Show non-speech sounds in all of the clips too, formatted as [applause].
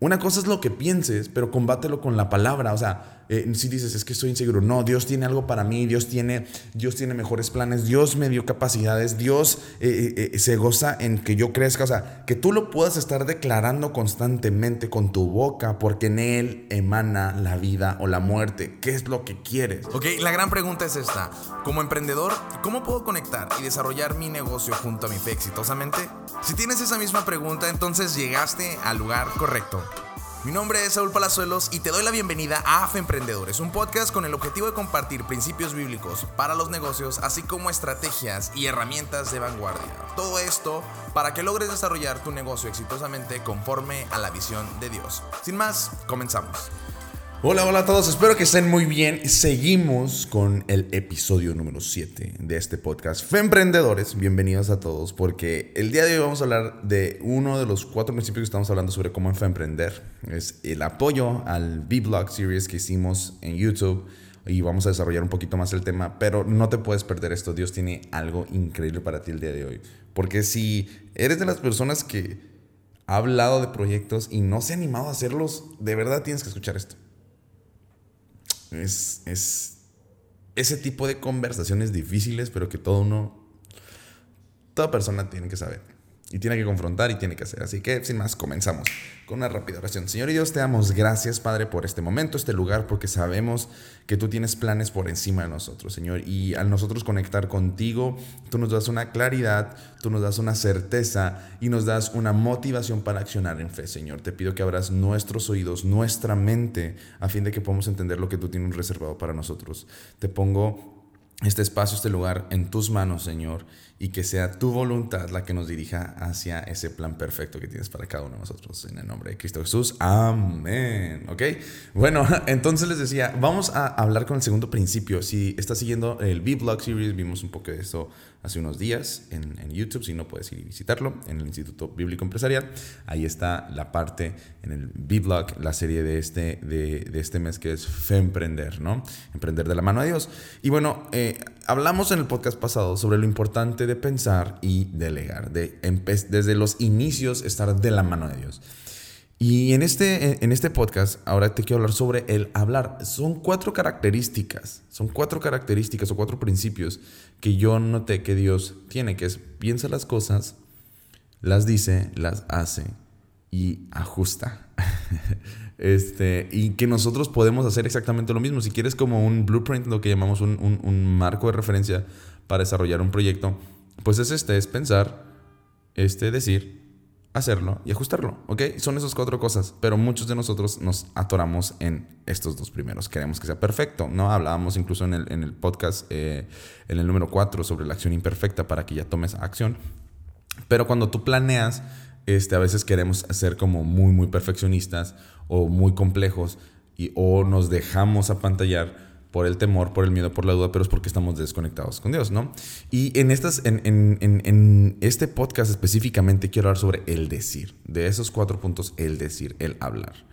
una cosa es lo que pienses, pero combátelo con la palabra. O sea, eh, si dices, es que estoy inseguro, no, Dios tiene algo para mí, Dios tiene, Dios tiene mejores planes, Dios me dio capacidades, Dios eh, eh, se goza en que yo crezca. O sea, que tú lo puedas estar declarando constantemente con tu boca, porque en Él emana la vida o la muerte. ¿Qué es lo que quieres? Ok, la gran pregunta es esta. Como emprendedor, ¿cómo puedo conectar y desarrollar mi negocio junto a mi fe exitosamente? Si tienes esa misma pregunta, entonces llegaste al lugar correcto. Mi nombre es Saúl Palazuelos y te doy la bienvenida a AFE Emprendedores, un podcast con el objetivo de compartir principios bíblicos para los negocios, así como estrategias y herramientas de vanguardia. Todo esto para que logres desarrollar tu negocio exitosamente conforme a la visión de Dios. Sin más, comenzamos. Hola, hola a todos, espero que estén muy bien. Seguimos con el episodio número 7 de este podcast. Fe Emprendedores, bienvenidos a todos, porque el día de hoy vamos a hablar de uno de los cuatro principios que estamos hablando sobre cómo Fe Emprender. Es el apoyo al B-Blog Series que hicimos en YouTube y vamos a desarrollar un poquito más el tema, pero no te puedes perder esto. Dios tiene algo increíble para ti el día de hoy. Porque si eres de las personas que ha hablado de proyectos y no se ha animado a hacerlos, de verdad tienes que escuchar esto. Es, es ese tipo de conversaciones difíciles, pero que todo uno, toda persona tiene que saber. Y tiene que confrontar y tiene que hacer. Así que, sin más, comenzamos con una rápida oración. Señor y Dios, te damos gracias, Padre, por este momento, este lugar, porque sabemos que tú tienes planes por encima de nosotros, Señor. Y al nosotros conectar contigo, tú nos das una claridad, tú nos das una certeza y nos das una motivación para accionar en fe, Señor. Te pido que abras nuestros oídos, nuestra mente, a fin de que podamos entender lo que tú tienes reservado para nosotros. Te pongo este espacio, este lugar en tus manos, Señor, y que sea tu voluntad la que nos dirija hacia ese plan perfecto que tienes para cada uno de nosotros. En el nombre de Cristo Jesús. Amén. ¿Ok? Bueno, [laughs] entonces les decía, vamos a hablar con el segundo principio. Si estás siguiendo el B-Blog Series, vimos un poco de eso hace unos días en, YouTube, si no puedes ir y visitarlo, en el Instituto Bíblico Empresarial. Ahí está la parte en el B-Blog, la serie de este, de, de, este mes que es Fe Emprender, ¿no? Emprender de la mano de Dios. Y bueno, eh, hablamos en el podcast pasado sobre lo importante de pensar y delegar, de desde los inicios estar de la mano de Dios. Y en este, en este podcast ahora te quiero hablar sobre el hablar. Son cuatro características, son cuatro características o cuatro principios que yo noté que Dios tiene, que es piensa las cosas, las dice, las hace y ajusta. [laughs] este, y que nosotros podemos hacer exactamente lo mismo. Si quieres como un blueprint, lo que llamamos un, un, un marco de referencia para desarrollar un proyecto, pues es este, es pensar, este, decir hacerlo y ajustarlo, ¿ok? Son esas cuatro cosas, pero muchos de nosotros nos atoramos en estos dos primeros. Queremos que sea perfecto, ¿no? Hablábamos incluso en el, en el podcast, eh, en el número cuatro, sobre la acción imperfecta para que ya tomes acción. Pero cuando tú planeas, este, a veces queremos ser como muy, muy perfeccionistas o muy complejos y, o nos dejamos apantallar por el temor, por el miedo, por la duda, pero es porque estamos desconectados con Dios, ¿no? Y en, estas, en, en, en, este podcast específicamente quiero hablar sobre el decir. De esos cuatro puntos, el decir, el hablar.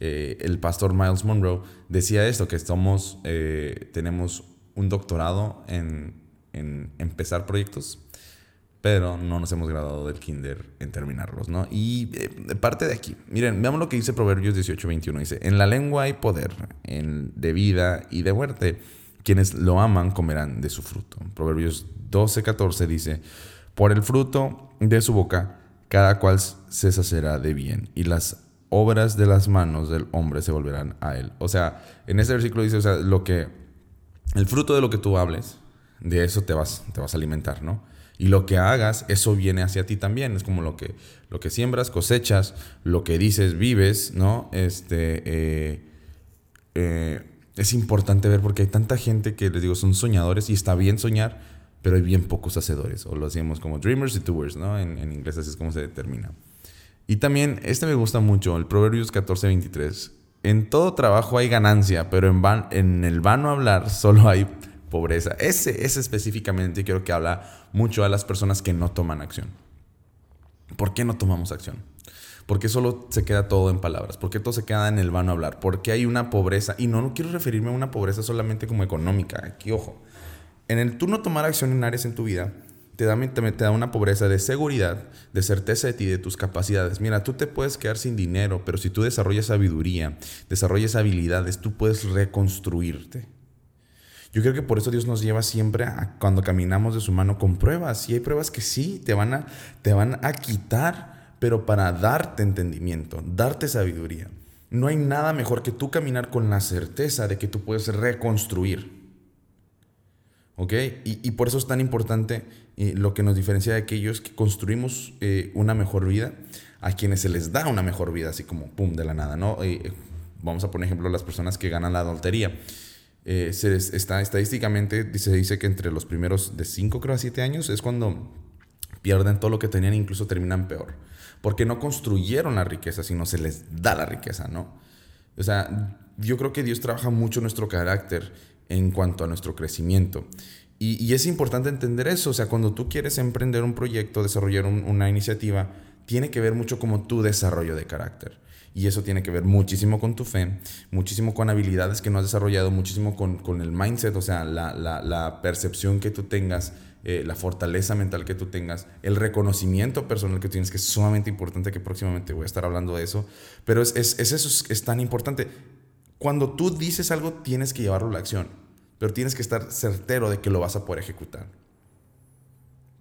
Eh, el pastor Miles Monroe decía esto, que estamos, eh, tenemos un doctorado en, en empezar proyectos, pero no nos hemos graduado del kinder en terminarlos, ¿no? Y eh, parte de aquí, miren, veamos lo que dice Proverbios 18, 21, dice, en la lengua hay poder, en, de vida y de muerte, quienes lo aman comerán de su fruto. Proverbios 12, 14 dice, por el fruto de su boca, cada cual se sacerá de bien, y las obras de las manos del hombre se volverán a él. O sea, en este versículo dice, o sea, lo que, el fruto de lo que tú hables, de eso te vas, te vas a alimentar, ¿no? Y lo que hagas, eso viene hacia ti también. Es como lo que, lo que siembras, cosechas, lo que dices, vives, ¿no? Este, eh, eh, es importante ver porque hay tanta gente que, les digo, son soñadores y está bien soñar, pero hay bien pocos hacedores. O lo hacemos como dreamers y doers, ¿no? En, inglés así es como se determina. Y también, este me gusta mucho, el Proverbios 14, 23. En todo trabajo hay ganancia, pero en, van, en el vano hablar solo hay pobreza. Ese, ese específicamente creo que habla mucho a las personas que no toman acción. ¿Por qué no tomamos acción? ¿Por qué solo se queda todo en palabras? ¿Por qué todo se queda en el vano hablar? ¿Por qué hay una pobreza? Y no, no quiero referirme a una pobreza solamente como económica. Aquí, ojo. En el tú no tomar acción en áreas en tu vida, te da, te da una pobreza de seguridad, de certeza de ti, de tus capacidades. Mira, tú te puedes quedar sin dinero, pero si tú desarrollas sabiduría, desarrollas habilidades, tú puedes reconstruirte. Yo creo que por eso Dios nos lleva siempre a cuando caminamos de su mano con pruebas. Y hay pruebas que sí, te van a, te van a quitar, pero para darte entendimiento, darte sabiduría. No hay nada mejor que tú caminar con la certeza de que tú puedes reconstruir. ¿Ok? Y, por eso es tan importante eh, lo que nos diferencia de aquellos que construimos eh, una mejor vida, a quienes se les da una mejor vida, así como pum, de la nada, ¿no? Eh, vamos a poner ejemplo las personas que ganan la adultería. Se está, estadísticamente se dice que entre los primeros de 5 creo a 7 años es cuando pierden todo lo que tenían e incluso terminan peor porque no construyeron la riqueza, sino se les da la riqueza, ¿no? O sea, yo creo que Dios trabaja mucho nuestro carácter en cuanto a nuestro crecimiento. Y, es importante entender eso, o sea, cuando tú quieres emprender un proyecto, desarrollar una iniciativa, tiene que ver mucho como tu desarrollo de carácter. Y eso tiene que ver muchísimo con tu fe, muchísimo con habilidades que no has desarrollado, muchísimo con, con el mindset, o sea, la, la, la percepción que tú tengas eh, la fortaleza mental que tú tengas, el reconocimiento personal que tienes, que es sumamente importante, que próximamente voy a estar hablando de eso, pero es, es, es eso, es, tan importante. Cuando tú dices algo, tienes que llevarlo a la acción, pero tienes que estar certero de que lo vas a poder ejecutar.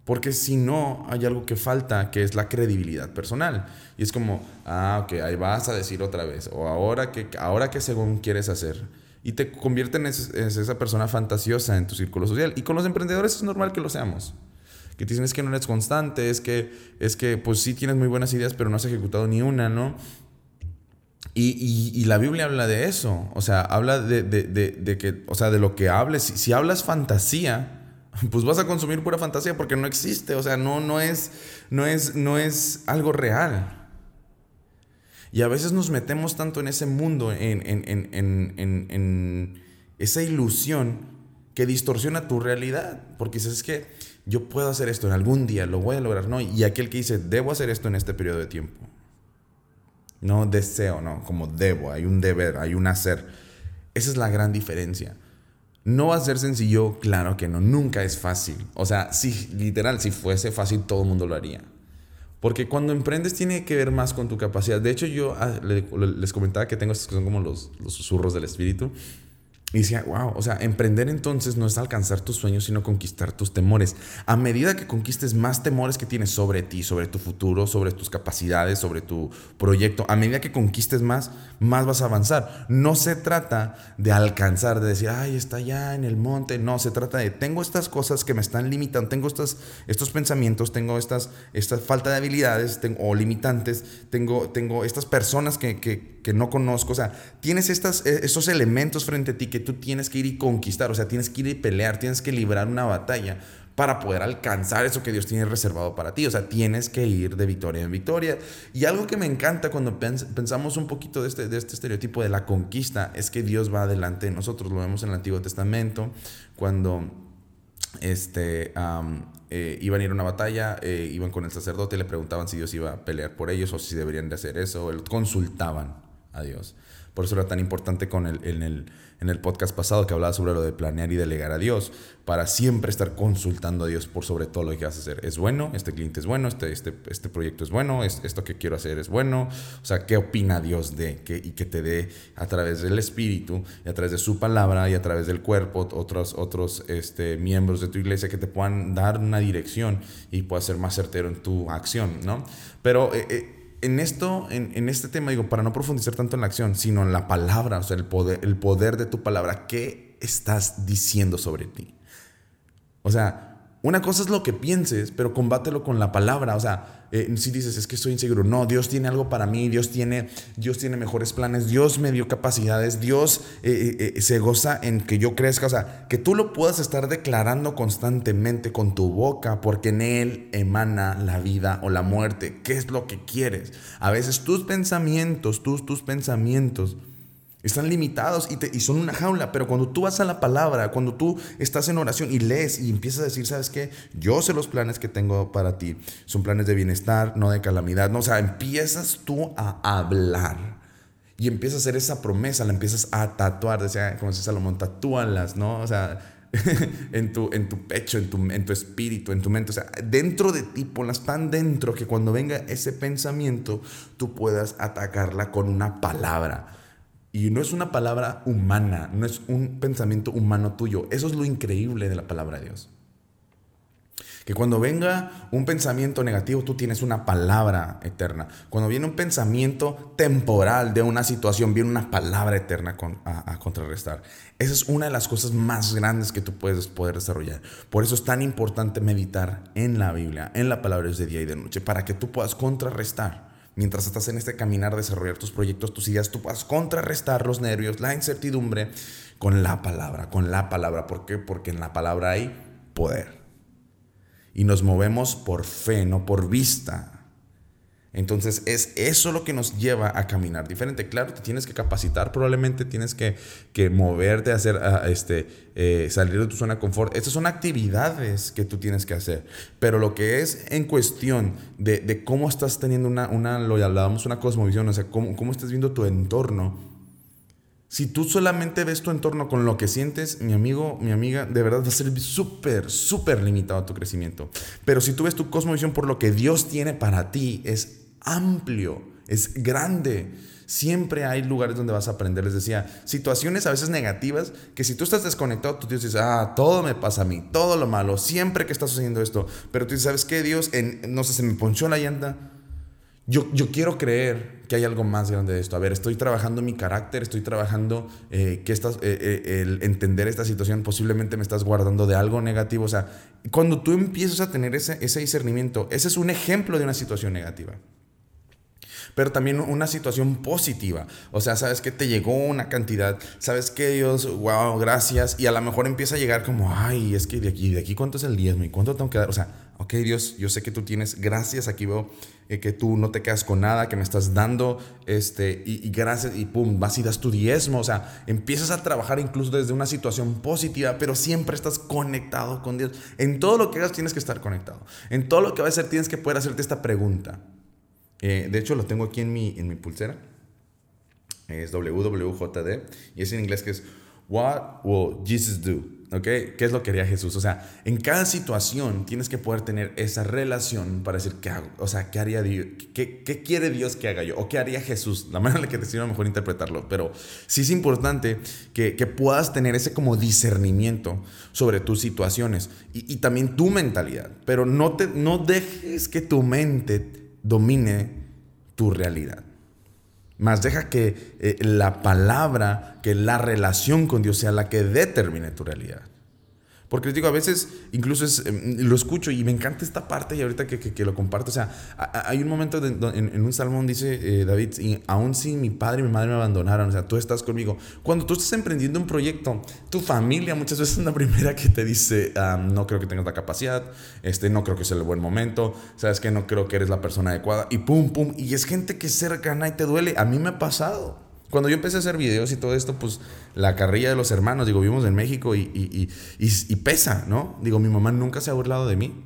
Porque si no, hay algo que falta, que es la credibilidad personal. Y es como, ah, ok, ahí vas a decir otra vez. O ahora que, ahora que según quieres hacer y te convierten en, esa persona fantasiosa en tu círculo social. Y con los emprendedores es normal que lo seamos. Que te dicen es que no eres constante, es que, es que pues sí tienes muy buenas ideas, pero no has ejecutado ni una, ¿no? Y, y, la Biblia habla de eso, o sea, habla de, de, de, que, o sea, de lo que hables. Si, hablas fantasía, pues vas a consumir pura fantasía porque no existe, o sea, no, no, es, no, es, no es algo real. Y a veces nos metemos tanto en ese mundo, en, esa ilusión que distorsiona tu realidad. Porque dices, es que yo puedo hacer esto en algún día, lo voy a lograr, ¿no? Y aquel que dice, debo hacer esto en este periodo de tiempo. No deseo, no, como debo, hay un deber, hay un hacer. Esa es la gran diferencia. No va a ser sencillo, claro que no, nunca es fácil. O sea, si literal, si fuese fácil, todo el mundo lo haría. Porque cuando emprendes tiene que ver más con tu capacidad. De hecho, yo ah, les comentaba que tengo estos que son como los, los susurros del espíritu. Y decía, wow, o sea, emprender entonces no es alcanzar tus sueños, sino conquistar tus temores. A medida que conquistes más temores que tienes sobre ti, sobre tu futuro, sobre tus capacidades, sobre tu proyecto, a medida que conquistes más, más vas a avanzar. No se trata de alcanzar, de decir, ay, está allá en el monte. No, se trata de, tengo estas cosas que me están limitando, tengo estos, estos pensamientos, tengo estas, esta falta de habilidades tengo, o limitantes, tengo, tengo estas personas que, que, que no conozco. O sea, tienes estas, e, estos elementos frente a ti que tú tienes que ir y conquistar, o sea, tienes que ir y pelear, tienes que librar una batalla para poder alcanzar eso que Dios tiene reservado para ti. O sea, tienes que ir de victoria en victoria. Y algo que me encanta cuando pensamos un poquito de este, de este estereotipo de la conquista es que Dios va adelante de nosotros. Lo vemos en el Antiguo Testamento, cuando este, eh, iban a ir a una batalla, eh, iban con el sacerdote le preguntaban si Dios iba a pelear por ellos o si deberían de hacer eso. Consultaban a Dios. Por eso era tan importante con el, en, el, en el podcast pasado que hablaba sobre lo de planear y delegar a Dios, para siempre estar consultando a Dios por sobre todo lo que vas a hacer. ¿Es bueno? ¿Este cliente es bueno? ¿Este, este, este proyecto es bueno? ¿Es, ¿Esto que quiero hacer es bueno? O sea, ¿qué opina Dios de? Que, y que te dé a través del Espíritu y a través de su palabra y a través del cuerpo otros, otros este, miembros de tu iglesia que te puedan dar una dirección y puedas ser más certero en tu acción, ¿no? Pero... Eh, eh, en esto, en, este tema, digo, para no profundizar tanto en la acción, sino en la palabra, o sea, el poder, el poder de tu palabra, ¿qué estás diciendo sobre ti? O sea, una cosa es lo que pienses, pero combátelo con la palabra. O sea, eh, si dices, es que estoy inseguro. No, Dios tiene algo para mí, Dios tiene, Dios tiene mejores planes, Dios me dio capacidades, Dios eh, eh, se goza en que yo crezca. O sea, que tú lo puedas estar declarando constantemente con tu boca, porque en Él emana la vida o la muerte. ¿Qué es lo que quieres? A veces tus pensamientos, tus, tus pensamientos están limitados y, y, son una jaula, pero cuando tú vas a la palabra, cuando tú estás en oración y lees y empiezas a decir, ¿sabes qué? Yo sé los planes que tengo para ti. Son planes de bienestar, no de calamidad. No, o sea, empiezas tú a hablar y empiezas a hacer esa promesa, la empiezas a tatuar. Decía, como dice Salomón, tatúalas, ¿no? O sea, [laughs] en, tu, en tu pecho, en tu, en tu espíritu, en tu mente. O sea, dentro de ti, ponlas tan dentro que cuando venga ese pensamiento, tú puedas atacarla con una palabra. Y no es una palabra humana, no es un pensamiento humano tuyo. Eso es lo increíble de la palabra de Dios. Que cuando venga un pensamiento negativo, tú tienes una palabra eterna. Cuando viene un pensamiento temporal de una situación, viene una palabra eterna a, contrarrestar. Esa es una de las cosas más grandes que tú puedes poder desarrollar. Por eso es tan importante meditar en la Biblia, en la palabra de día y de noche, para que tú puedas contrarrestar. Mientras estás en este caminar, desarrollar tus proyectos, tus ideas, tú puedas contrarrestar los nervios, la incertidumbre con la palabra, con la palabra. ¿Por qué? Porque en la palabra hay poder y nos movemos por fe, no por vista. Entonces es eso lo que nos lleva a caminar diferente. Claro, te tienes que capacitar, probablemente tienes que, que moverte, hacer, a, este, eh, salir de tu zona de confort. Estas son actividades que tú tienes que hacer. Pero lo que es en cuestión de, de cómo estás teniendo una, una, lo hablábamos, una cosmovisión, o sea, cómo, cómo estás viendo tu entorno, si tú solamente ves tu entorno con lo que sientes, mi amigo, mi amiga, de verdad va a ser súper, súper limitado tu crecimiento. Pero si tú ves tu cosmovisión por lo que Dios tiene para ti, es amplio, es grande. Siempre hay lugares donde vas a aprender. Les decía, situaciones a veces negativas que si tú estás desconectado, tú dices, ah, todo me pasa a mí, todo lo malo, siempre que estás haciendo esto. Pero tú dices, ¿sabes qué, Dios? No sé, se me ponchó la llanta yo, quiero creer que hay algo más grande de esto. A ver, estoy trabajando mi carácter, estoy trabajando eh, que estás, eh, eh, el entender esta situación, posiblemente me estás guardando de algo negativo. O sea, cuando tú empiezas a tener ese, ese discernimiento, ese es un ejemplo de una situación negativa pero también una situación positiva. O sea, sabes que te llegó una cantidad, sabes que Dios, wow, gracias, y a lo mejor empieza a llegar como, ay, es que de aquí, de aquí cuánto es el diezmo y cuánto tengo que dar. O sea, ok, Dios, yo sé que tú tienes, gracias, aquí veo eh, que tú no te quedas con nada, que me estás dando, este, y, y, gracias, y pum, vas y das tu diezmo. O sea, empiezas a trabajar incluso desde una situación positiva, pero siempre estás conectado con Dios. En todo lo que hagas tienes que estar conectado. En todo lo que vas a hacer tienes que poder hacerte esta pregunta. Eh, de hecho, lo tengo aquí en mi, en mi pulsera. Es WWJD. Y es en inglés que es What will Jesus do? ¿Ok? ¿Qué es lo que haría Jesús? O sea, en cada situación tienes que poder tener esa relación para decir, ¿qué hago? O sea, ¿qué haría Dios? ¿Qué, qué quiere Dios que haga yo? ¿O qué haría Jesús? La manera en la que te sirva mejor interpretarlo. Pero sí es importante que, que, puedas tener ese como discernimiento sobre tus situaciones y, y también tu mentalidad. Pero no, te, no dejes que tu mente domine tu realidad. Más deja que eh, la palabra, que la relación con Dios sea la que determine tu realidad. Porque les digo, a veces incluso em, lo escucho y me encanta esta parte y ahorita que, que, lo comparto. O sea, hay un momento en, un salmón dice eh, David, y aún si mi padre y mi madre me abandonaron, o sea, tú estás conmigo. Cuando tú estás emprendiendo un proyecto, tu familia muchas veces es la primera que te dice, ah, no creo que tengas la capacidad, este, no creo que sea el buen momento, sabes que no creo que eres la persona adecuada y pum, pum. Y es gente que es cercana y te duele. A mí me ha pasado. Cuando yo empecé a hacer videos y todo esto, pues la carrilla de los hermanos, digo, vivimos en México y, y, y, pesa, ¿no? Digo, mi mamá nunca se ha burlado de mí.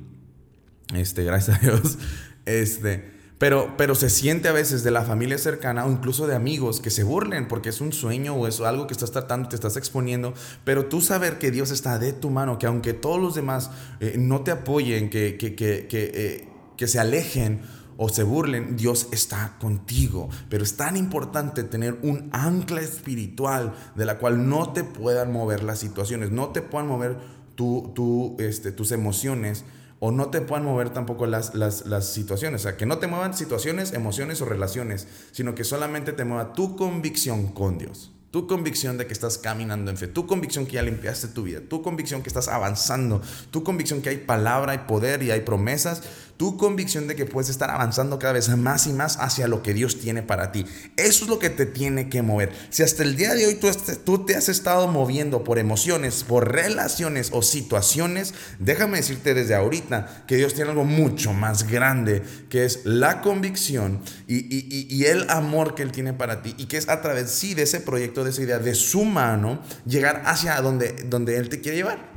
Este, gracias a Dios. [laughs] Este, pero, pero se siente a veces de la familia cercana o incluso de amigos que se burlen porque es un sueño o es algo que estás tratando, te estás exponiendo. Pero tú saber que Dios está de tu mano, que aunque todos los demás eh, no te apoyen, que, que, que, que, eh, que se alejen o se burlen, Dios está contigo. Pero es tan importante tener un ancla espiritual de la cual no te puedan mover las situaciones, no te puedan mover tu, este, tus emociones o no te puedan mover tampoco las, las, las, situaciones. O sea, que no te muevan situaciones, emociones o relaciones, sino que solamente te mueva tu convicción con Dios. Tu convicción de que estás caminando en fe, tu convicción que ya limpiaste tu vida, tu convicción que estás avanzando, tu convicción que hay palabra, hay poder y hay promesas tu convicción de que puedes estar avanzando cada vez más y más hacia lo que Dios tiene para ti. Eso es lo que te tiene que mover. Si hasta el día de hoy tú, tú te has estado moviendo por emociones, por relaciones o situaciones, déjame decirte desde ahorita que Dios tiene algo mucho más grande, que es la convicción y, y el amor que Él tiene para ti y que es a través sí de ese proyecto, de esa idea, de su mano, llegar hacia donde, donde Él te quiere llevar.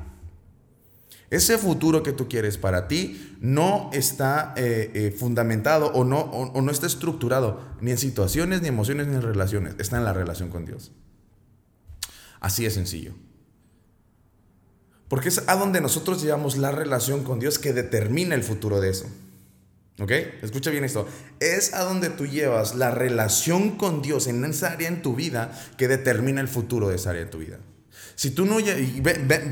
Ese futuro que tú quieres para ti no está eh, eh, fundamentado o no, o, no está estructurado ni en situaciones, ni emociones, ni en relaciones. Está en la relación con Dios. Así de sencillo. Porque es a donde nosotros llevamos la relación con Dios que determina el futuro de eso. ¿Ok? Escucha bien esto. Es a donde tú llevas la relación con Dios en esa área en tu vida que determina el futuro de esa área en tu vida. Si tú no,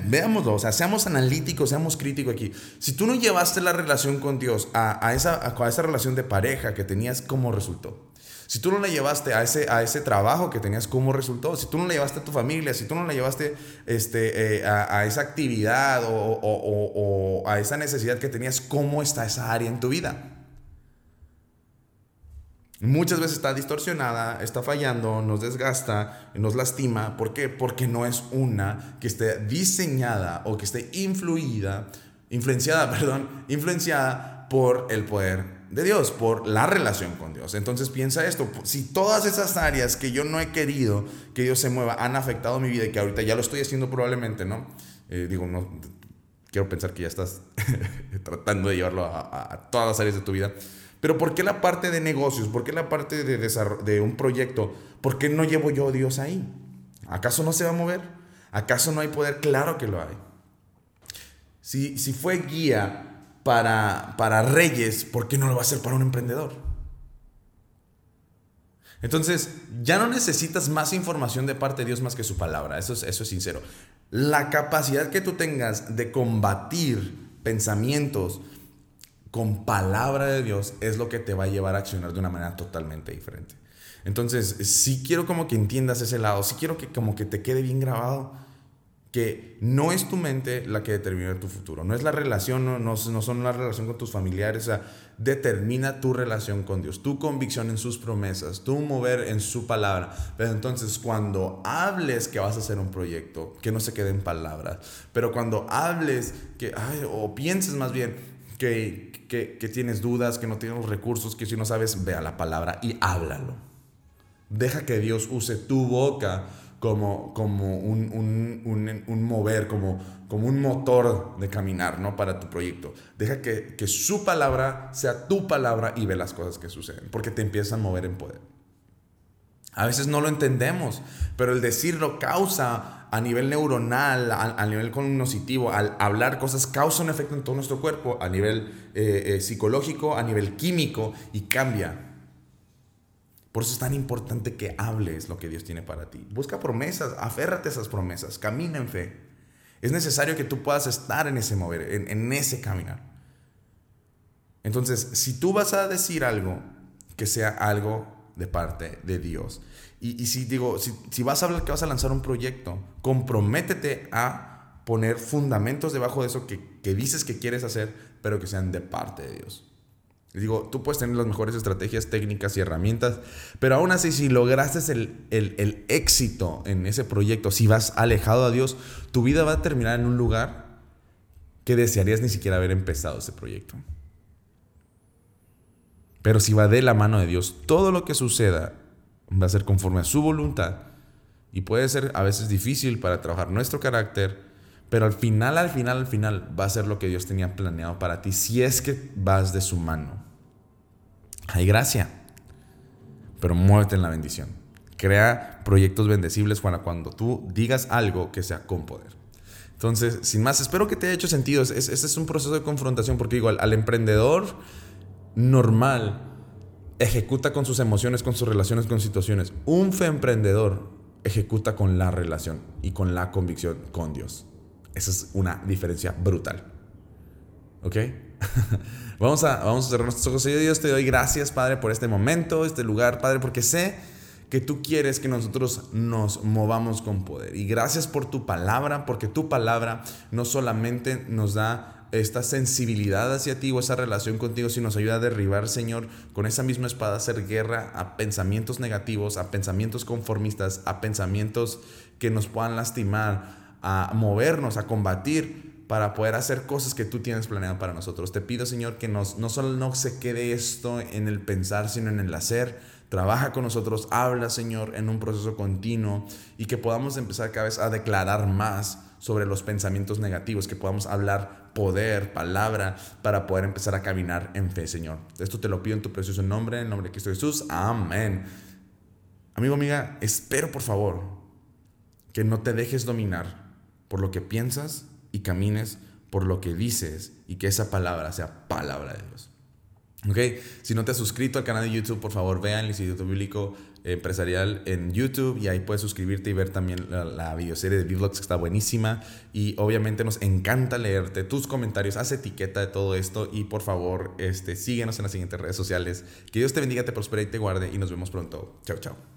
veámoslo, o sea, seamos analíticos, seamos críticos aquí. Si tú no llevaste la relación con Dios a, esa, a esa relación de pareja que tenías, ¿cómo resultó? Si tú no la llevaste a ese, a ese trabajo que tenías, ¿cómo resultó? Si tú no la llevaste a tu familia, si tú no la llevaste este, eh, a, esa actividad o, o a esa necesidad que tenías, ¿cómo está esa área en tu vida? Muchas veces está distorsionada, está fallando, nos desgasta, nos lastima. ¿Por qué? Porque no es una que esté diseñada o que esté influida, influenciada, [laughs] perdón, influenciada por el poder de Dios, por la relación con Dios. Entonces piensa esto, si todas esas áreas que yo no he querido que Dios se mueva han afectado mi vida y que ahorita ya lo estoy haciendo probablemente, ¿no? Eh, digo, no, quiero pensar que ya estás [laughs] tratando de llevarlo a, a todas las áreas de tu vida. Pero ¿por qué la parte de negocios? ¿Por qué la parte de, de un proyecto? ¿Por qué no llevo yo a Dios ahí? ¿Acaso no se va a mover? ¿Acaso no hay poder? Claro que lo hay. Si, si fue guía para, para reyes, ¿por qué no lo va a hacer para un emprendedor? Entonces, ya no necesitas más información de parte de Dios más que su palabra. Eso es, eso es sincero. La capacidad que tú tengas de combatir pensamientos, con palabra de Dios es lo que te va a llevar a accionar de una manera totalmente diferente. Entonces, si quiero como que entiendas ese lado, si quiero que como que te quede bien grabado, que no es tu mente la que determina tu futuro, no es la relación, no, no, no son la relación con tus familiares, o sea, determina tu relación con Dios, tu convicción en sus promesas, tu mover en su palabra. Pero entonces cuando hables que vas a hacer un proyecto, que no se quede en palabras, pero cuando hables que, o pienses más bien, que, tienes dudas, que no tienes los recursos, que si no sabes, vea la palabra y háblalo. Deja que Dios use tu boca como, como un, mover, como, como un motor de caminar ¿no? para tu proyecto. Deja que, que su palabra sea tu palabra y ve las cosas que suceden, porque te empiezan a mover en poder. A veces no lo entendemos, pero el decirlo causa a nivel neuronal, a, nivel cognitivo, al hablar cosas, causa un efecto en todo nuestro cuerpo, a nivel eh, eh, psicológico, a nivel químico y cambia. Por eso es tan importante que hables lo que Dios tiene para ti. Busca promesas, aférrate a esas promesas, camina en fe. Es necesario que tú puedas estar en ese mover, en, en ese caminar. Entonces, si tú vas a decir algo, que sea algo de parte de Dios. Y, si digo, si, vas a hablar que vas a lanzar un proyecto, comprométete a poner fundamentos debajo de eso que, dices que quieres hacer, pero que sean de parte de Dios. digo, tú puedes tener las mejores estrategias, técnicas y herramientas, pero aún así, si lograste el, el éxito en ese proyecto, si vas alejado a Dios, tu vida va a terminar en un lugar que desearías ni siquiera haber empezado ese proyecto. Pero si va de la mano de Dios, todo lo que suceda va a ser conforme a su voluntad. Y puede ser a veces difícil para trabajar nuestro carácter, pero al final, al final, al final va a ser lo que Dios tenía planeado para ti si es que vas de su mano. Hay gracia, pero muévete en la bendición. Crea proyectos bendecibles para cuando tú digas algo que sea con poder. Entonces, sin más, espero que te haya hecho sentido. Ese es, un proceso de confrontación porque igual al emprendedor normal ejecuta con sus emociones, con sus relaciones, con situaciones. Un fe emprendedor ejecuta con la relación y con la convicción con Dios. Esa es una diferencia brutal. ¿Ok? [laughs] vamos, a, vamos a cerrar nuestros ojos. Señor Dios, te doy gracias, Padre, por este momento, este lugar, Padre, porque sé que tú quieres que nosotros nos movamos con poder. Y gracias por tu palabra, porque tu palabra no solamente nos da esta sensibilidad hacia ti o esa relación contigo, si nos ayuda a derribar, Señor, con esa misma espada, hacer guerra a pensamientos negativos, a pensamientos conformistas, a pensamientos que nos puedan lastimar, a movernos, a combatir para poder hacer cosas que tú tienes planeado para nosotros. Te pido, Señor, que nos, no solo no se quede esto en el pensar, sino en el hacer. Trabaja con nosotros, habla, Señor, en un proceso continuo y que podamos empezar cada vez a declarar más sobre los pensamientos negativos, que podamos hablar poder, palabra, para poder empezar a caminar en fe, Señor. Esto te lo pido en tu precioso nombre, en el nombre de Cristo Jesús. Amén. Amigo, amiga, espero por favor que no te dejes dominar por lo que piensas y camines por lo que dices y que esa palabra sea palabra de Dios. ¿Ok? Si no te has suscrito al canal de YouTube, por favor, vean el Instituto Bíblico Empresarial en YouTube y ahí puedes suscribirte y ver también la, la videoserie de Biblogs que está buenísima. Y obviamente nos encanta leerte tus comentarios, haz etiqueta de todo esto y por favor, este, síguenos en las siguientes redes sociales. Que Dios te bendiga, te prospere y te guarde y nos vemos pronto. Chao, chao.